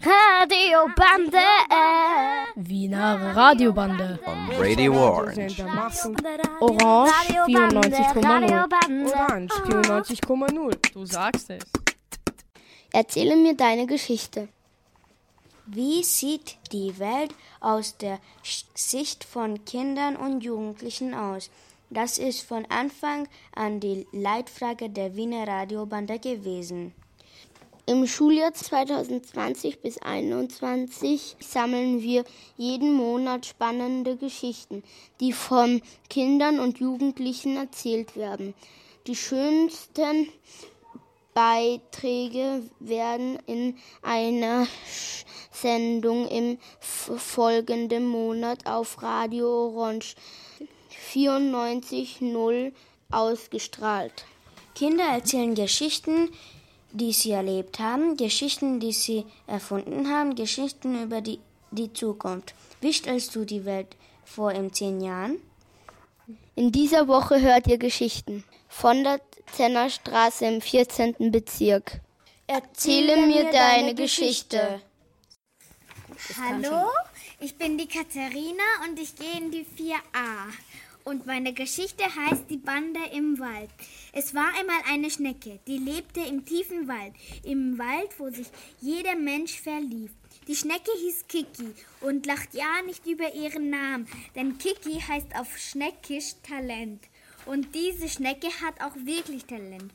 Radiobande. Wiener Radiobande. On Radio Orange. Orange 94,0. Orange 94,0. Du sagst es. Erzähle mir deine Geschichte. Wie sieht die Welt aus der Sicht von Kindern und Jugendlichen aus? Das ist von Anfang an die Leitfrage der Wiener Radiobande gewesen. Im Schuljahr 2020 bis 2021 sammeln wir jeden Monat spannende Geschichten, die von Kindern und Jugendlichen erzählt werden. Die schönsten Beiträge werden in einer Sendung im folgenden Monat auf Radio Orange 94.0 ausgestrahlt. Kinder erzählen Geschichten, die sie erlebt haben, Geschichten, die sie erfunden haben, Geschichten über die, die Zukunft. Wie stellst du die Welt vor in zehn Jahren? In dieser Woche hört ihr Geschichten von der Zennerstraße im 14. Bezirk. Erzähle mir deine Geschichte. Hallo, ich bin die Katharina und ich gehe in die 4a. Und meine Geschichte heißt Die Bande im Wald. Es war einmal eine Schnecke, die lebte im tiefen Wald, im Wald, wo sich jeder Mensch verlief. Die Schnecke hieß Kiki und lacht ja nicht über ihren Namen, denn Kiki heißt auf Schneckisch Talent. Und diese Schnecke hat auch wirklich Talent.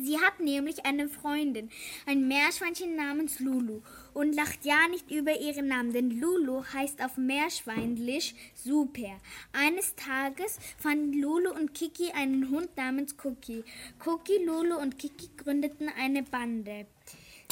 Sie hat nämlich eine Freundin, ein Meerschweinchen namens Lulu, und lacht ja nicht über ihren Namen, denn Lulu heißt auf Meerschweinlich super. Eines Tages fanden Lulu und Kiki einen Hund namens Cookie. Cookie, Lulu und Kiki gründeten eine Bande.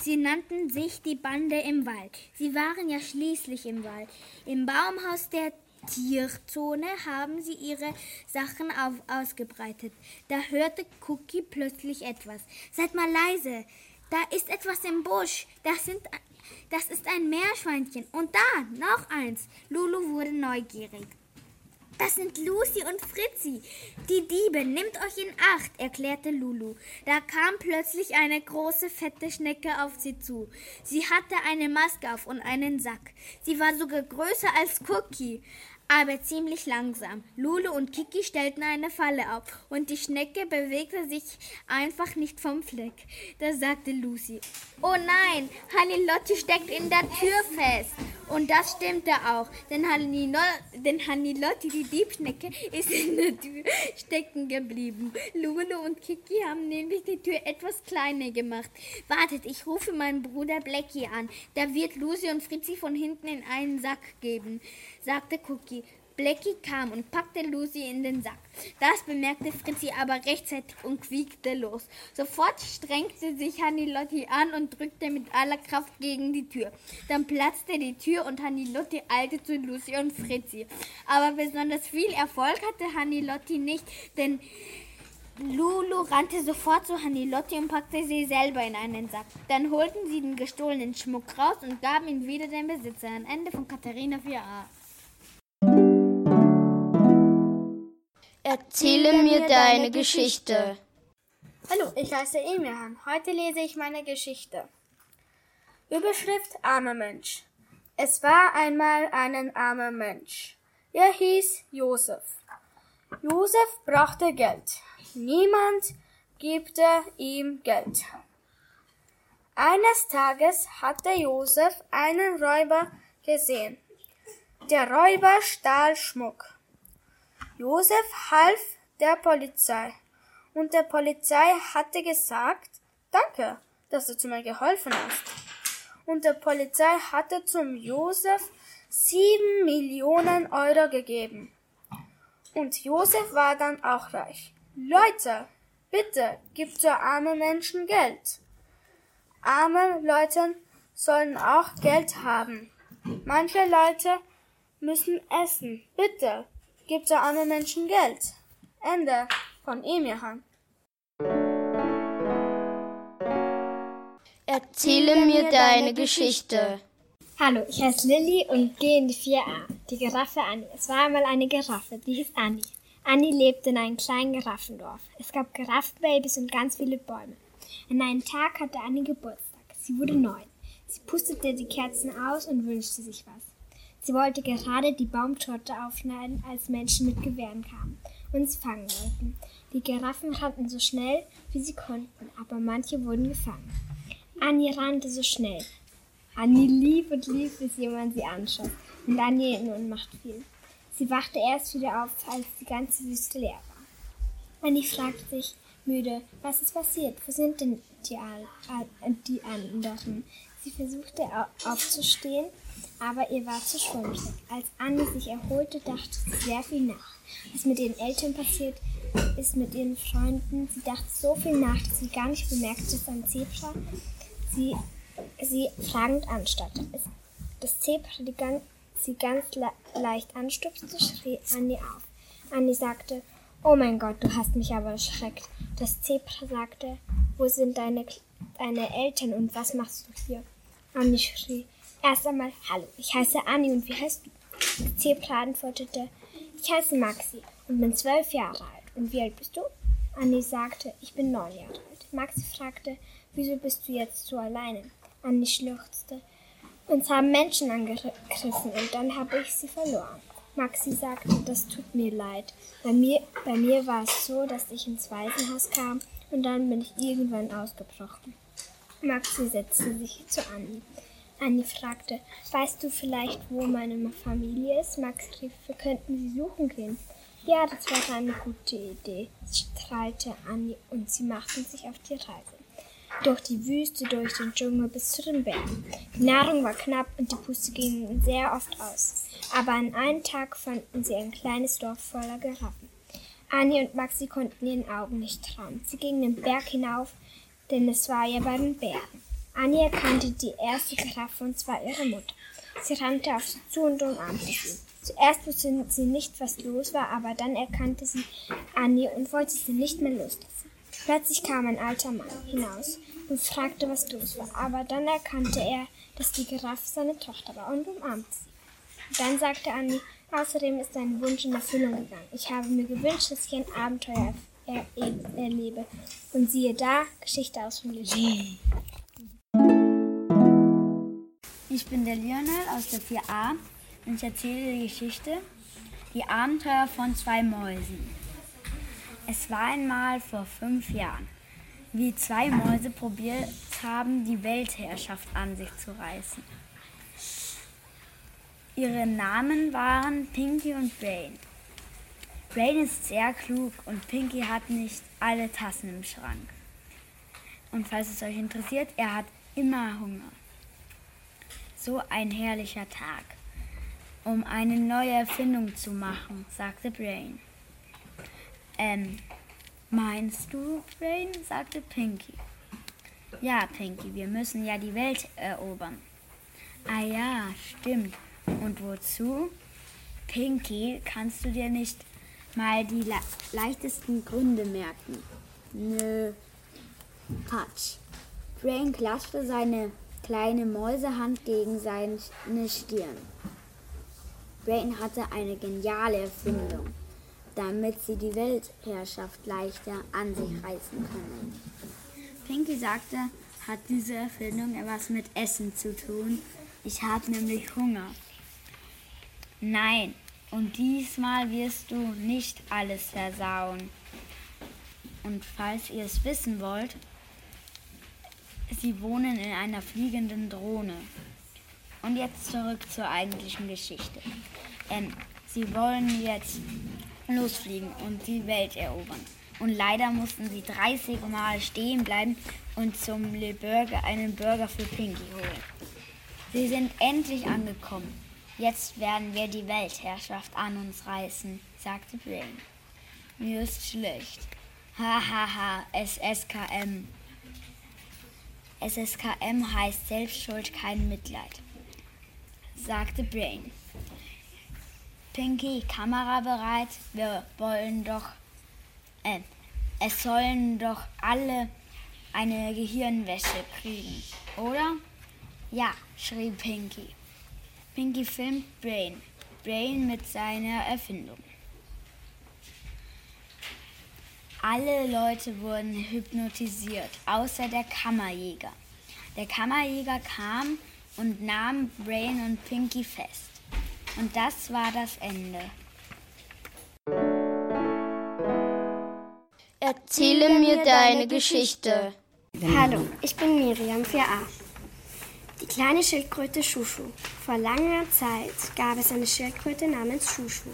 Sie nannten sich die Bande im Wald. Sie waren ja schließlich im Wald. Im Baumhaus der Tierzone haben sie ihre Sachen auf, ausgebreitet. Da hörte Cookie plötzlich etwas. Seid mal leise. Da ist etwas im Busch. Das, sind, das ist ein Meerschweinchen. Und da noch eins. Lulu wurde neugierig. Das sind Lucy und Fritzi. Die Diebe, nehmt euch in Acht, erklärte Lulu. Da kam plötzlich eine große, fette Schnecke auf sie zu. Sie hatte eine Maske auf und einen Sack. Sie war sogar größer als Cookie aber ziemlich langsam. Lulu und Kiki stellten eine Falle auf und die Schnecke bewegte sich einfach nicht vom Fleck. Da sagte Lucy: Oh nein, Hanilotti steckt in der Tür fest. Und das stimmte auch, denn, Hanilo Hanilotti, die Diebschnecke, ist in der Tür stecken geblieben. Lulu und Kiki haben nämlich die Tür etwas kleiner gemacht. Wartet, ich rufe meinen Bruder Blackie an. Der wird Lucy und Fritzi von hinten in einen Sack geben sagte Cookie. Blackie kam und packte Lucy in den Sack. Das bemerkte Fritzi aber rechtzeitig und quiekte los. Sofort strengte sich Hanilotti an und drückte mit aller Kraft gegen die Tür. Dann platzte die Tür und Hanilotti eilte zu Lucy und Fritzi. Aber besonders viel Erfolg hatte Hanilotti nicht, denn Lulu rannte sofort zu Hanilotti und packte sie selber in einen Sack. Dann holten sie den gestohlenen Schmuck raus und gaben ihn wieder Besitzer. Ein Ende von Katharina 4a. Erzähle mir deine Geschichte. Hallo, ich heiße Emirhan. Heute lese ich meine Geschichte. Überschrift Armer Mensch. Es war einmal ein armer Mensch. Er hieß Josef. Josef brauchte Geld. Niemand gibte ihm Geld. Eines Tages hatte Josef einen Räuber gesehen. Der Räuber stahl Schmuck. Josef half der Polizei und der Polizei hatte gesagt, danke, dass du zu mir geholfen hast. Und der Polizei hatte zum Josef sieben Millionen Euro gegeben. Und Josef war dann auch reich. Leute, bitte gebt so arme Menschen Geld. Arme Leute sollen auch Geld haben. Manche Leute müssen essen. Bitte gibt so armen Menschen Geld. Ende von Emirhan. Erzähle mir deine Geschichte. Hallo, ich heiße Lilly und gehe in die 4a. Die Giraffe Annie. Es war einmal eine Giraffe, die hieß Annie. Annie lebte in einem kleinen Giraffendorf. Es gab Giraffenbabys und ganz viele Bäume. An einem Tag hatte Annie Geburtstag. Sie wurde neun. Sie pustete die Kerzen aus und wünschte sich was. Sie wollte gerade die Baumtorte aufschneiden, als Menschen mit Gewehren kamen und sie fangen wollten. Die Giraffen rannten so schnell, wie sie konnten, aber manche wurden gefangen. Annie rannte so schnell. Annie lief und lief, bis jemand sie anschoss. Und Annie in Ohnmacht fiel. Sie wachte erst wieder auf, als die ganze Wüste leer war. Annie fragte sich müde, was ist passiert? Wo sind denn die, die anderen? Sie versuchte aufzustehen, aber ihr war zu schwummrig. Als Annie sich erholte, dachte sie sehr viel nach. Was mit ihren Eltern passiert ist, mit ihren Freunden. Sie dachte so viel nach, dass sie gar nicht bemerkte, dass ein Zebra sie, sie fragend anstatt. Das Zebra, die ganz, sie ganz le leicht anstupste, schrie Annie auf. Annie sagte, Oh mein Gott, du hast mich aber erschreckt. Das Zebra sagte, wo sind deine, deine Eltern und was machst du hier? Annie schrie. Erst einmal, hallo, ich heiße Annie und wie heißt du? Zebra antwortete, ich heiße Maxi und bin zwölf Jahre alt. Und wie alt bist du? Annie sagte, ich bin neun Jahre alt. Maxi fragte, wieso bist du jetzt so alleine? Annie schluchzte, uns haben Menschen angegriffen und dann habe ich sie verloren. Maxi sagte, das tut mir leid. Bei mir, bei mir war es so, dass ich ins Waisenhaus kam und dann bin ich irgendwann ausgebrochen. Maxi setzte sich zu Annie. Annie fragte, weißt du vielleicht, wo meine Familie ist? Max rief, wir könnten sie suchen gehen. Ja, das wäre eine gute Idee, strahlte Annie und sie machten sich auf die Reise. Durch die Wüste, durch den Dschungel bis zu den Bergen. Die Nahrung war knapp und die Puste ging sehr oft aus. Aber an einem Tag fanden sie ein kleines Dorf voller Giraffen. Annie und Maxi konnten ihren Augen nicht trauen. Sie gingen den Berg hinauf, denn es war ja bei den Bergen. Annie erkannte die erste Giraffe und zwar ihre Mutter. Sie rannte auf sie zu und umarmte sie. Zuerst wusste sie nicht, was los war, aber dann erkannte sie Annie und wollte sie nicht mehr loslassen. Plötzlich kam ein alter Mann hinaus und fragte, was los war, aber dann erkannte er, dass die Giraffe seine Tochter war und umarmte sie. Dann sagte Annie, außerdem ist ein Wunsch in Erfüllung gegangen. Ich habe mir gewünscht, dass ich ein Abenteuer er erlebe. Und siehe da, Geschichte aus dem Leben. Ich bin der Lionel aus der 4a und ich erzähle die Geschichte Die Abenteuer von zwei Mäusen. Es war einmal vor fünf Jahren, wie zwei Mäuse probiert haben, die Weltherrschaft an sich zu reißen. Ihre Namen waren Pinky und Brain. Brain ist sehr klug und Pinky hat nicht alle Tassen im Schrank. Und falls es euch interessiert, er hat immer Hunger. So ein herrlicher Tag, um eine neue Erfindung zu machen, sagte Brain. Ähm, meinst du, Brain? sagte Pinky. Ja, Pinky, wir müssen ja die Welt erobern. Ah ja, stimmt. Und wozu? Pinky, kannst du dir nicht mal die le leichtesten Gründe merken? Nö. Patsch. Brain klatschte seine kleine Mäusehand gegen seine Stirn. Brain hatte eine geniale Erfindung, damit sie die Weltherrschaft leichter an sich reißen können. Pinky sagte, hat diese Erfindung etwas mit Essen zu tun? Ich habe nämlich Hunger. Nein, und diesmal wirst du nicht alles versauen. Und falls ihr es wissen wollt, sie wohnen in einer fliegenden Drohne. Und jetzt zurück zur eigentlichen Geschichte. Ähm, sie wollen jetzt losfliegen und die Welt erobern. Und leider mussten sie 30 Mal stehen bleiben und zum Le Burger einen Burger für Pinky holen. Sie sind endlich angekommen. Jetzt werden wir die Weltherrschaft an uns reißen, sagte Brain. Mir ist schlecht. Hahaha, SSKM. SSKM heißt Selbstschuld, kein Mitleid, sagte Brain. Pinky, Kamera bereit? Wir wollen doch. Äh, es sollen doch alle eine Gehirnwäsche kriegen, oder? Ja, schrie Pinky. Pinky filmt Brain. Brain mit seiner Erfindung. Alle Leute wurden hypnotisiert, außer der Kammerjäger. Der Kammerjäger kam und nahm Brain und Pinky fest. Und das war das Ende. Erzähle mir deine Geschichte. Hallo, ich bin Miriam 4a. Die kleine Schildkröte Schuschu. Vor langer Zeit gab es eine Schildkröte namens Schuschu.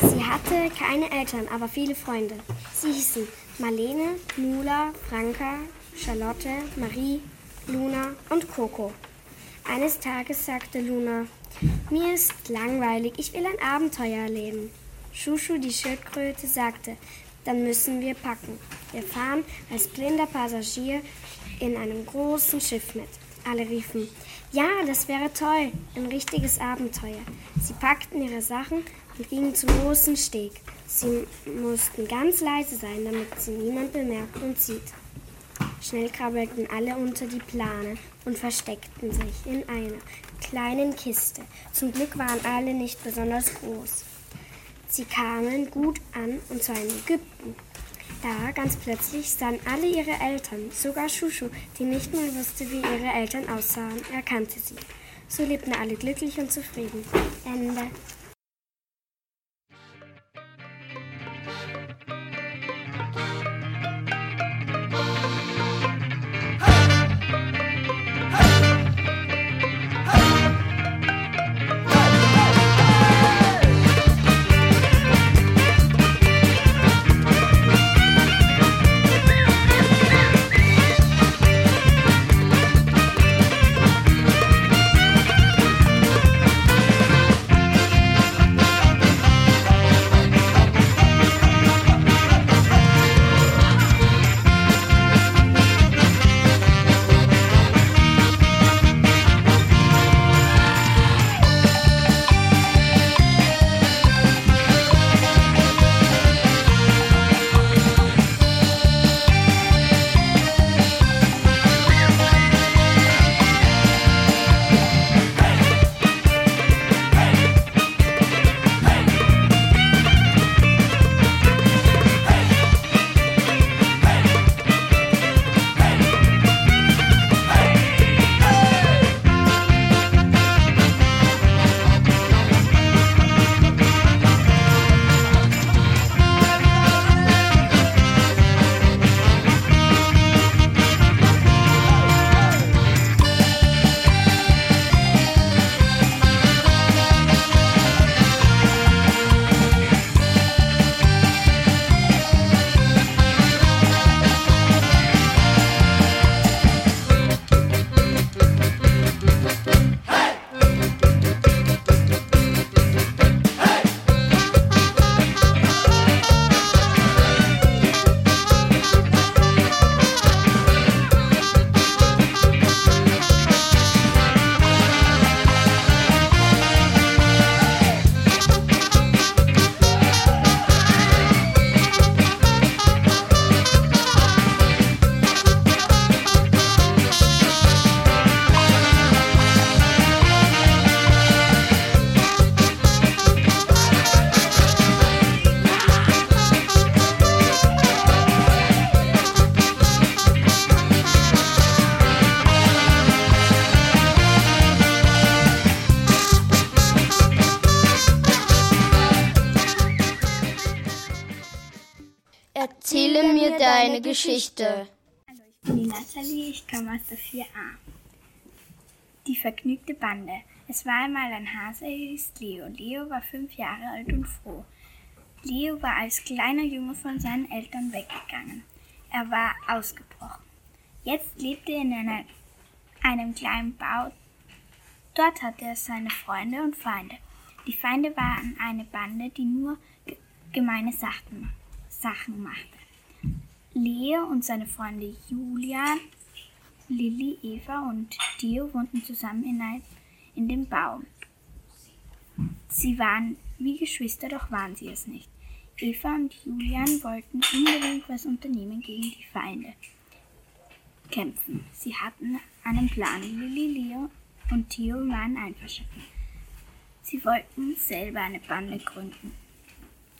Sie hatte keine Eltern, aber viele Freunde. Sie hießen Marlene, Nula, Franka, Charlotte, Marie, Luna und Coco. Eines Tages sagte Luna, mir ist langweilig, ich will ein Abenteuer erleben. Schuschu, die Schildkröte, sagte, dann müssen wir packen. Wir fahren als blinder Passagier in einem großen Schiff mit. Alle riefen, ja, das wäre toll, ein richtiges Abenteuer. Sie packten ihre Sachen und gingen zum großen Steg. Sie mussten ganz leise sein, damit sie niemand bemerkt und sieht. Schnell krabbelten alle unter die Plane und versteckten sich in einer kleinen Kiste. Zum Glück waren alle nicht besonders groß. Sie kamen gut an, und zwar in Ägypten. Da ganz plötzlich sahen alle ihre Eltern, sogar Schuschu, die nicht mal wusste, wie ihre Eltern aussahen, erkannte sie. So lebten alle glücklich und zufrieden. Ende. Geschichte. Hallo, ich bin die Nathalie, ich komme aus der 4a. Die vergnügte Bande. Es war einmal ein Hase, er hieß Leo. Leo war fünf Jahre alt und froh. Leo war als kleiner Junge von seinen Eltern weggegangen. Er war ausgebrochen. Jetzt lebte er in einer, einem kleinen Bau. Dort hatte er seine Freunde und Feinde. Die Feinde waren eine Bande, die nur gemeine Sachen, machte. Leo und seine Freunde Julia, Lilly, Eva und Theo wohnten zusammen in, ein, in dem Baum. Sie waren wie Geschwister, doch waren sie es nicht. Eva und Julian wollten unbedingt was unternehmen gegen die Feinde. Kämpfen. Sie hatten einen Plan. Lilly, Leo und Theo waren einverstanden. Sie wollten selber eine Bande gründen.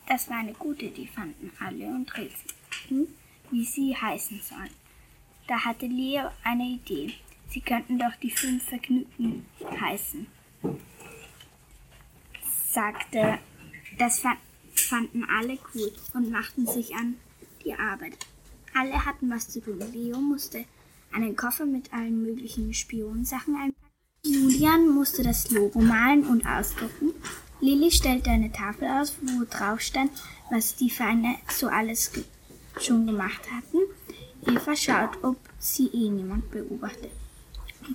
Das war eine gute Idee, fanden alle und rätselten, wie sie heißen sollen. Da hatte Leo eine Idee. Sie könnten doch die fünf Vergnügten heißen, sagte. Das fanden alle gut und machten sich an die Arbeit. Alle hatten was zu tun. Leo musste einen Koffer mit allen möglichen Spionsachen einpacken. Julian musste das Logo malen und ausdrucken. Lilly stellte eine Tafel aus, wo drauf stand, was die Feinde so alles ge schon gemacht hatten. Eva schaut, ob sie eh niemand beobachtet.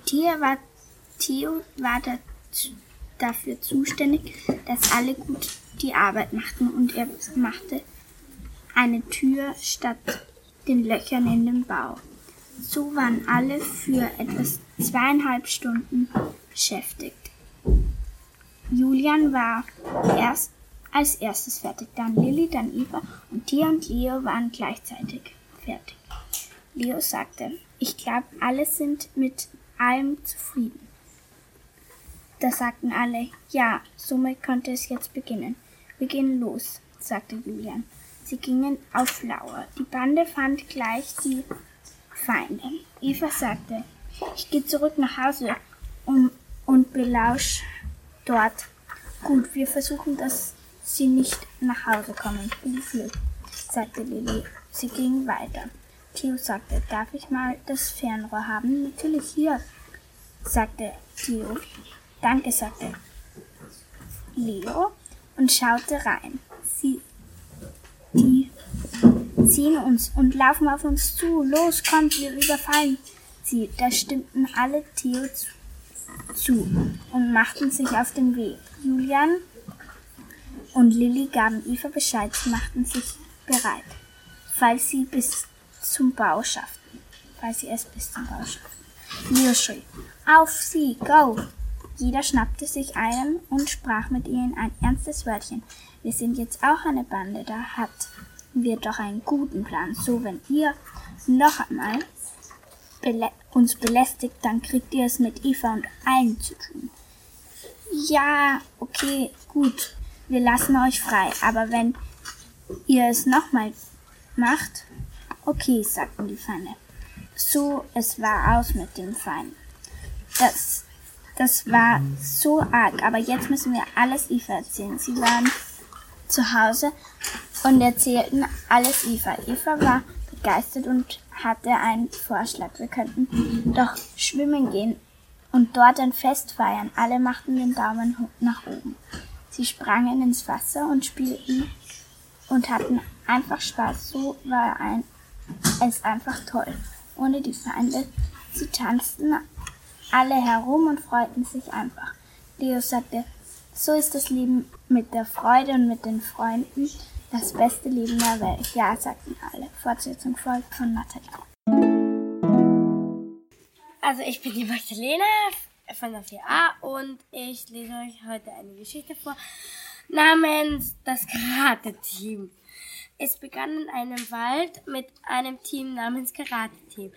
Theo war, Theo war dafür zuständig, dass alle gut die Arbeit machten und er machte eine Tür statt den Löchern in dem Bau. So waren alle für etwas zweieinhalb Stunden beschäftigt. Julian war erst als erstes fertig, dann Lilly, dann Eva und Tia und Leo waren gleichzeitig fertig. Leo sagte, ich glaube, alle sind mit allem zufrieden. Da sagten alle, ja, somit konnte es jetzt beginnen. Wir gehen los, sagte Julian. Sie gingen auf Lauer. Die Bande fand gleich die Feinde. Eva sagte, ich gehe zurück nach Hause um, und belausch dort. Gut, wir versuchen, dass sie nicht nach Hause kommen. Wie viel? sagte Lilly. Sie ging weiter. Theo sagte, darf ich mal das Fernrohr haben? Natürlich hier, sagte Theo. Danke, sagte Leo und schaute rein. Sie die ziehen uns und laufen auf uns zu. Los, kommt, wir überfallen sie. Da stimmten alle Theo zu und machten sich auf den Weg. Julian und Lilly gaben Eva Bescheid, sie machten sich bereit, falls sie bis zum Bau schafften. Falls sie es bis zum Bau schafften. Leo schrie, auf sie, go! Jeder schnappte sich einen und sprach mit ihnen ein ernstes Wörtchen. Wir sind jetzt auch eine Bande, da hat wir doch einen guten Plan. So, wenn ihr noch einmal belä uns belästigt, dann kriegt ihr es mit Eva und allen zu tun. Ja, okay, gut, wir lassen euch frei, aber wenn ihr es nochmal macht, okay, sagten die Feinde. So, es war aus mit den Feinden. Das, das war so arg, aber jetzt müssen wir alles Eva erzählen. Sie waren zu Hause und erzählten alles Eva. Eva war begeistert und hatte einen Vorschlag. Wir könnten doch schwimmen gehen und dort ein Fest feiern. Alle machten den Daumen nach oben. Sie sprangen ins Wasser und spielten und hatten einfach Spaß. So war ein, es einfach toll. Ohne die Feinde. Sie tanzten alle herum und freuten sich einfach. Leo sagte, so ist das Leben mit der Freude und mit den Freunden das beste Leben der Welt. Ja, sagten alle. Fortsetzung folgt von Nathalie. Also ich bin die Magdalena von der 4a und ich lese euch heute eine Geschichte vor namens Das Karate-Team. Es begann in einem Wald mit einem Team namens Karate-Team.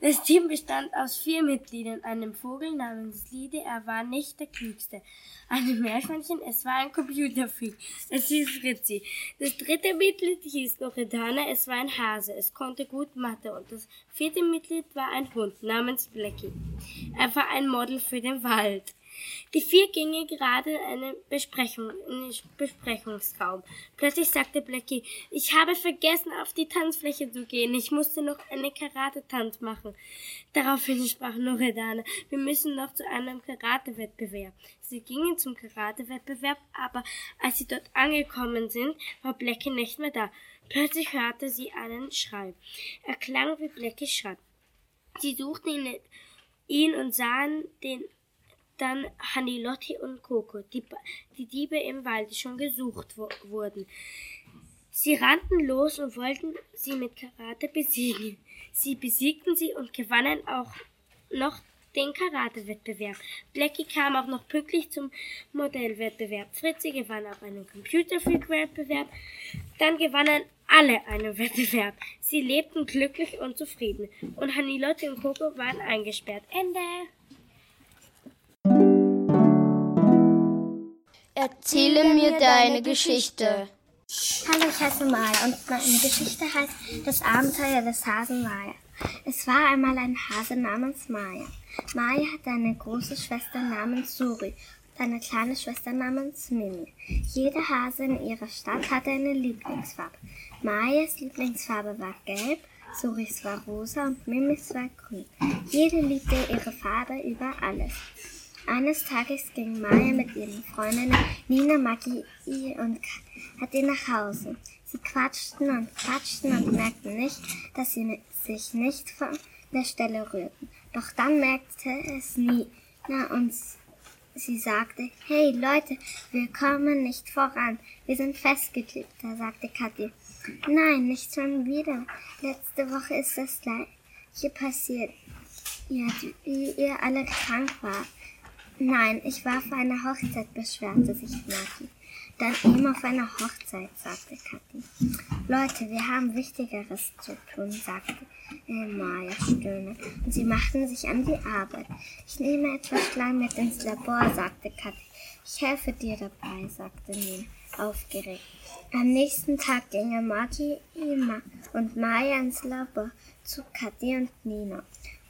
Das Team bestand aus vier Mitgliedern, einem Vogel namens Lide, er war nicht der klügste, einem Meerschweinchen, es war ein Computerfreak, es hieß Fritzi. Das dritte Mitglied hieß Loredana, es war ein Hase, es konnte gut Mathe und das vierte Mitglied war ein Hund namens Blackie. Er war ein Model für den Wald. Die vier gingen gerade eine Besprechung, in den Besprechungsraum. Plötzlich sagte Blackie, ich habe vergessen, auf die Tanzfläche zu gehen. Ich musste noch eine Karate-Tanz machen. Daraufhin sprach Loredana, wir müssen noch zu einem Karate-Wettbewerb. Sie gingen zum Karate-Wettbewerb, aber als sie dort angekommen sind, war Blackie nicht mehr da. Plötzlich hörte sie einen Schrei. Er klang wie Blackies Schrei. Sie suchten ihn, ihn und sahen den dann Hanilotti und Coco, die, die Diebe im Wald, die schon gesucht wurden. Sie rannten los und wollten sie mit Karate besiegen. Sie besiegten sie und gewannen auch noch den Karate-Wettbewerb. Blackie kam auch noch pünktlich zum Modellwettbewerb. Fritzi gewann auch einen Computerfreak-Wettbewerb. Dann gewannen alle einen Wettbewerb. Sie lebten glücklich und zufrieden. Und Hanilotti und Coco waren eingesperrt. Ende. Erzähle mir deine Geschichte. Hallo, ich heiße Maya und meine Geschichte heißt Das Abenteuer des Hasen Maya. Es war einmal ein Hase namens Maya. Maya hatte eine große Schwester namens Suri und eine kleine Schwester namens Mimi. Jeder Hase in ihrer Stadt hatte eine Lieblingsfarbe. Mayas Lieblingsfarbe war gelb, Suris war rosa und Mimis war grün. Jede liebte ihre Farbe über alles. Eines Tages ging Maya mit ihren Freundinnen Nina, Maggie und Kathi nach Hause. Sie quatschten und quatschten und merkten nicht, dass sie sich nicht von der Stelle rührten. Doch dann merkte es Nina und sie sagte, hey Leute, wir kommen nicht voran. Wir sind festgeklebt. Da sagte Kathi, nein, nicht schon wieder. Letzte Woche ist das gleiche passiert. Ja, wie ihr alle krank wart. Nein, ich war auf einer Hochzeit, beschwerte sich Maki. Dann eben auf einer Hochzeit, sagte Kathi. Leute, wir haben Wichtigeres zu tun, sagte äh, Maya stöhnend. Und sie machten sich an die Arbeit. Ich nehme etwas Schleim mit ins Labor, sagte Kathi. Ich helfe dir dabei, sagte Nina, aufgeregt. Am nächsten Tag gingen Maki, Ima und Maya ins Labor zu Kathi und Nina.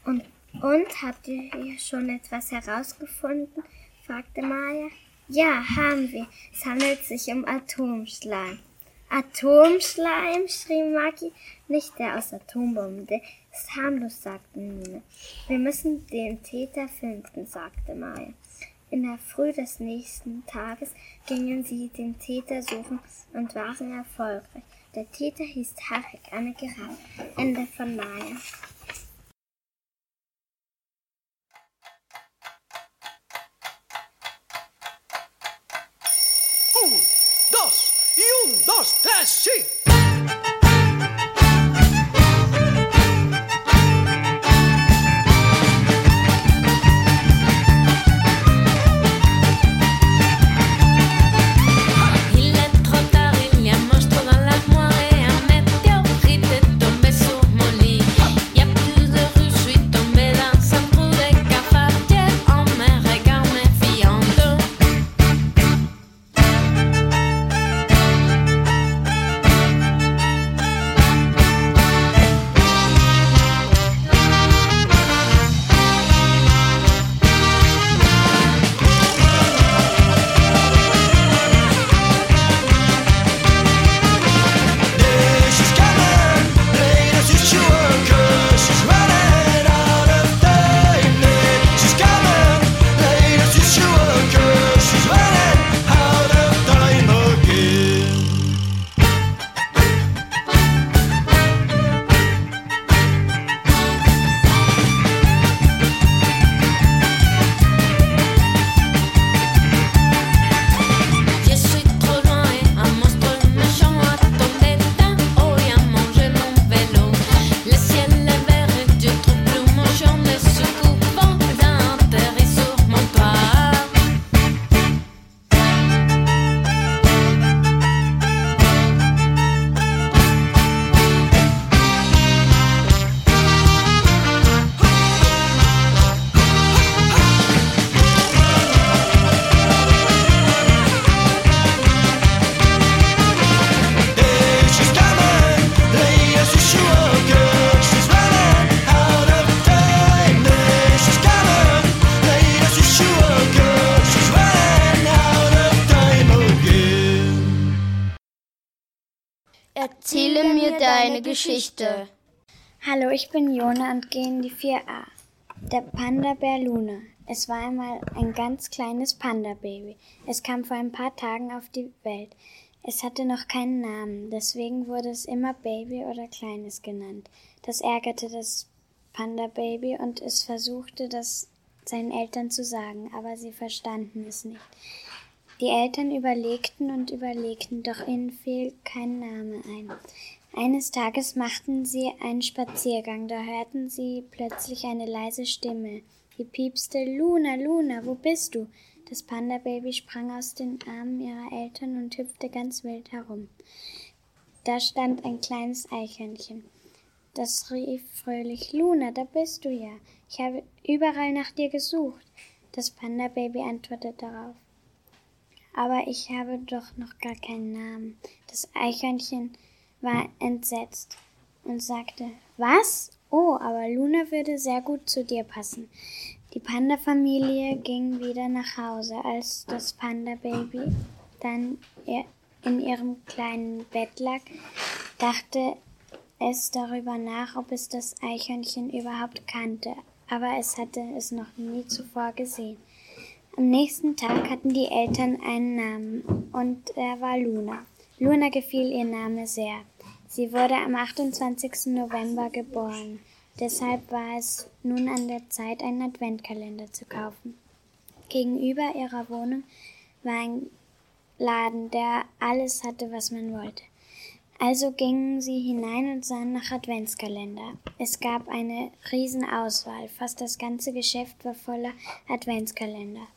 Und und habt ihr schon etwas herausgefunden? fragte Maya. Ja, haben wir. Es handelt sich um Atomschleim. Atomschleim, schrie Maki. Nicht der aus Atombomben, der ist harmlos, sagte Nina. Wir müssen den Täter finden, sagte Maya. In der Früh des nächsten Tages gingen sie den Täter suchen und waren erfolgreich. Der Täter hieß Tarek, eine Giraffe. Ende von Maya. Geschichte. Hallo, ich bin Jona und gehe in die 4a. Der Panda-Bär Luna. Es war einmal ein ganz kleines Panda-Baby. Es kam vor ein paar Tagen auf die Welt. Es hatte noch keinen Namen, deswegen wurde es immer Baby oder Kleines genannt. Das ärgerte das Panda-Baby und es versuchte, das seinen Eltern zu sagen, aber sie verstanden es nicht. Die Eltern überlegten und überlegten, doch ihnen fiel kein Name ein. Eines Tages machten sie einen Spaziergang, da hörten sie plötzlich eine leise Stimme. Die piepste Luna, Luna, wo bist du? Das Panda-Baby sprang aus den Armen ihrer Eltern und hüpfte ganz wild herum. Da stand ein kleines Eichhörnchen. Das rief fröhlich, Luna, da bist du ja. Ich habe überall nach dir gesucht. Das Panda-Baby antwortete darauf. Aber ich habe doch noch gar keinen Namen. Das Eichhörnchen war entsetzt und sagte, was? Oh, aber Luna würde sehr gut zu dir passen. Die Panda-Familie ging wieder nach Hause, als das Panda-Baby dann in ihrem kleinen Bett lag, dachte es darüber nach, ob es das Eichhörnchen überhaupt kannte, aber es hatte es noch nie zuvor gesehen. Am nächsten Tag hatten die Eltern einen Namen und er war Luna. Luna gefiel ihr Name sehr. Sie wurde am 28. November geboren. Deshalb war es nun an der Zeit, einen Adventkalender zu kaufen. Gegenüber ihrer Wohnung war ein Laden, der alles hatte, was man wollte. Also gingen sie hinein und sahen nach Adventskalender. Es gab eine Riesenauswahl, fast das ganze Geschäft war voller Adventskalender.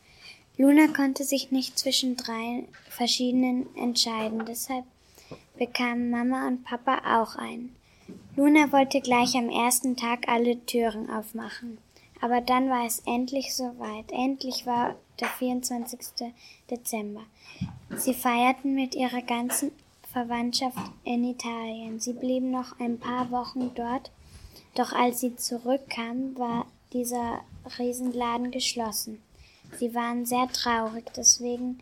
Luna konnte sich nicht zwischen drei verschiedenen entscheiden, deshalb bekamen Mama und Papa auch einen. Luna wollte gleich am ersten Tag alle Türen aufmachen. Aber dann war es endlich soweit. Endlich war der 24. Dezember. Sie feierten mit ihrer ganzen Verwandtschaft in Italien. Sie blieben noch ein paar Wochen dort, doch als sie zurückkamen, war dieser Riesenladen geschlossen. Sie waren sehr traurig, deswegen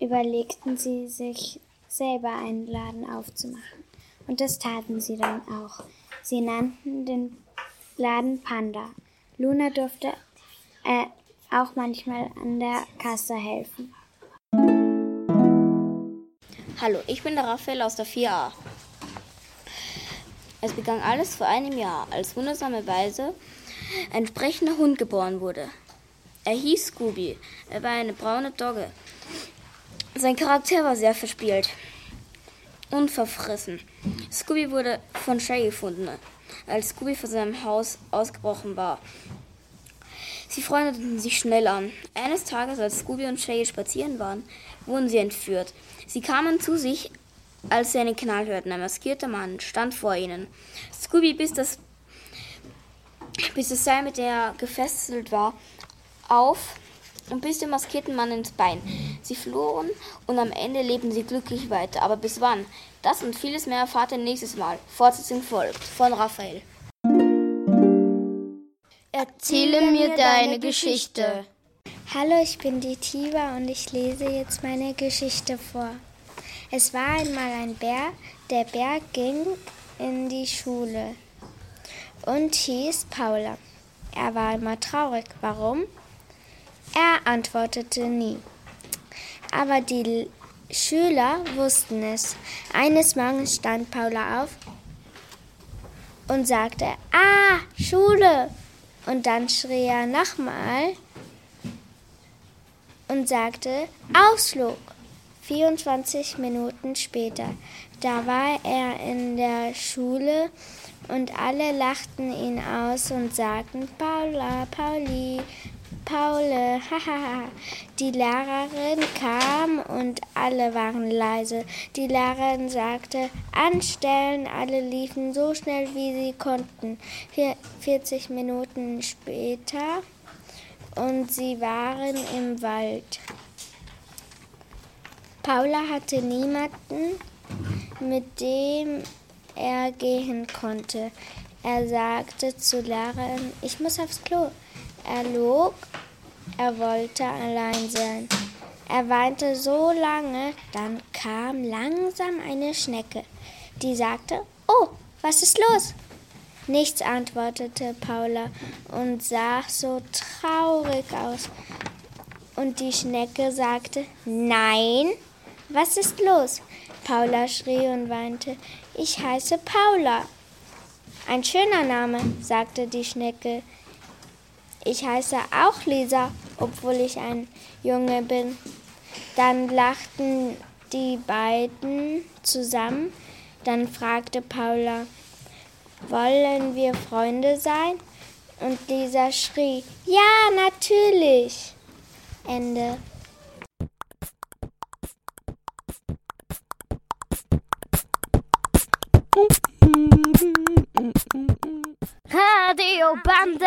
überlegten sie sich selber einen Laden aufzumachen. Und das taten sie dann auch. Sie nannten den Laden Panda. Luna durfte äh, auch manchmal an der Kasse helfen. Hallo, ich bin der Raphael aus der 4a. Es begann alles vor einem Jahr, als wundersame Weise ein sprechender Hund geboren wurde. Er hieß Scooby. Er war eine braune Dogge. Sein Charakter war sehr verspielt und verfressen. Scooby wurde von Shay gefunden, als Scooby von seinem Haus ausgebrochen war. Sie freundeten sich schnell an. Eines Tages, als Scooby und Shay spazieren waren, wurden sie entführt. Sie kamen zu sich, als sie einen Knall hörten. Ein maskierter Mann stand vor ihnen. Scooby biss das, biss das Seil, mit der er gefesselt war, auf und biss den maskierten Mann ins Bein. Sie flohen und am Ende lebten sie glücklich weiter. Aber bis wann? Das und vieles mehr erfahrt ihr nächstes Mal. Fortsetzung folgt von Raphael. Erzähle mir deine Geschichte. Hallo, ich bin die Tiva und ich lese jetzt meine Geschichte vor. Es war einmal ein Bär, der Bär ging in die Schule und hieß Paula. Er war immer traurig. Warum? Er antwortete nie. Aber die Schüler wussten es. Eines Morgens stand Paula auf und sagte, Ah, Schule! Und dann schrie er nochmal und sagte, Ausflug! 24 Minuten später. Da war er in der Schule und alle lachten ihn aus und sagten, Paula, Pauli, Paule, hahaha. Die Lehrerin kam und alle waren leise. Die Lehrerin sagte, anstellen, alle liefen so schnell wie sie konnten. Vier- 40 Minuten später und sie waren im Wald. Paula hatte niemanden, mit dem er gehen konnte. Er sagte zur Lehrerin, ich muss aufs Klo. Er log, er wollte allein sein. Er weinte so lange, dann kam langsam eine Schnecke, die sagte, oh, was ist los? Nichts antwortete Paula und sah so traurig aus. Und die Schnecke sagte, nein, was ist los? Paula schrie und weinte, ich heiße Paula. Ein schöner Name, sagte die Schnecke. Ich heiße auch Lisa, obwohl ich ein Junge bin. Dann lachten die beiden zusammen. Dann fragte Paula, wollen wir Freunde sein? Und Lisa schrie, ja, natürlich. Ende. Radiobande.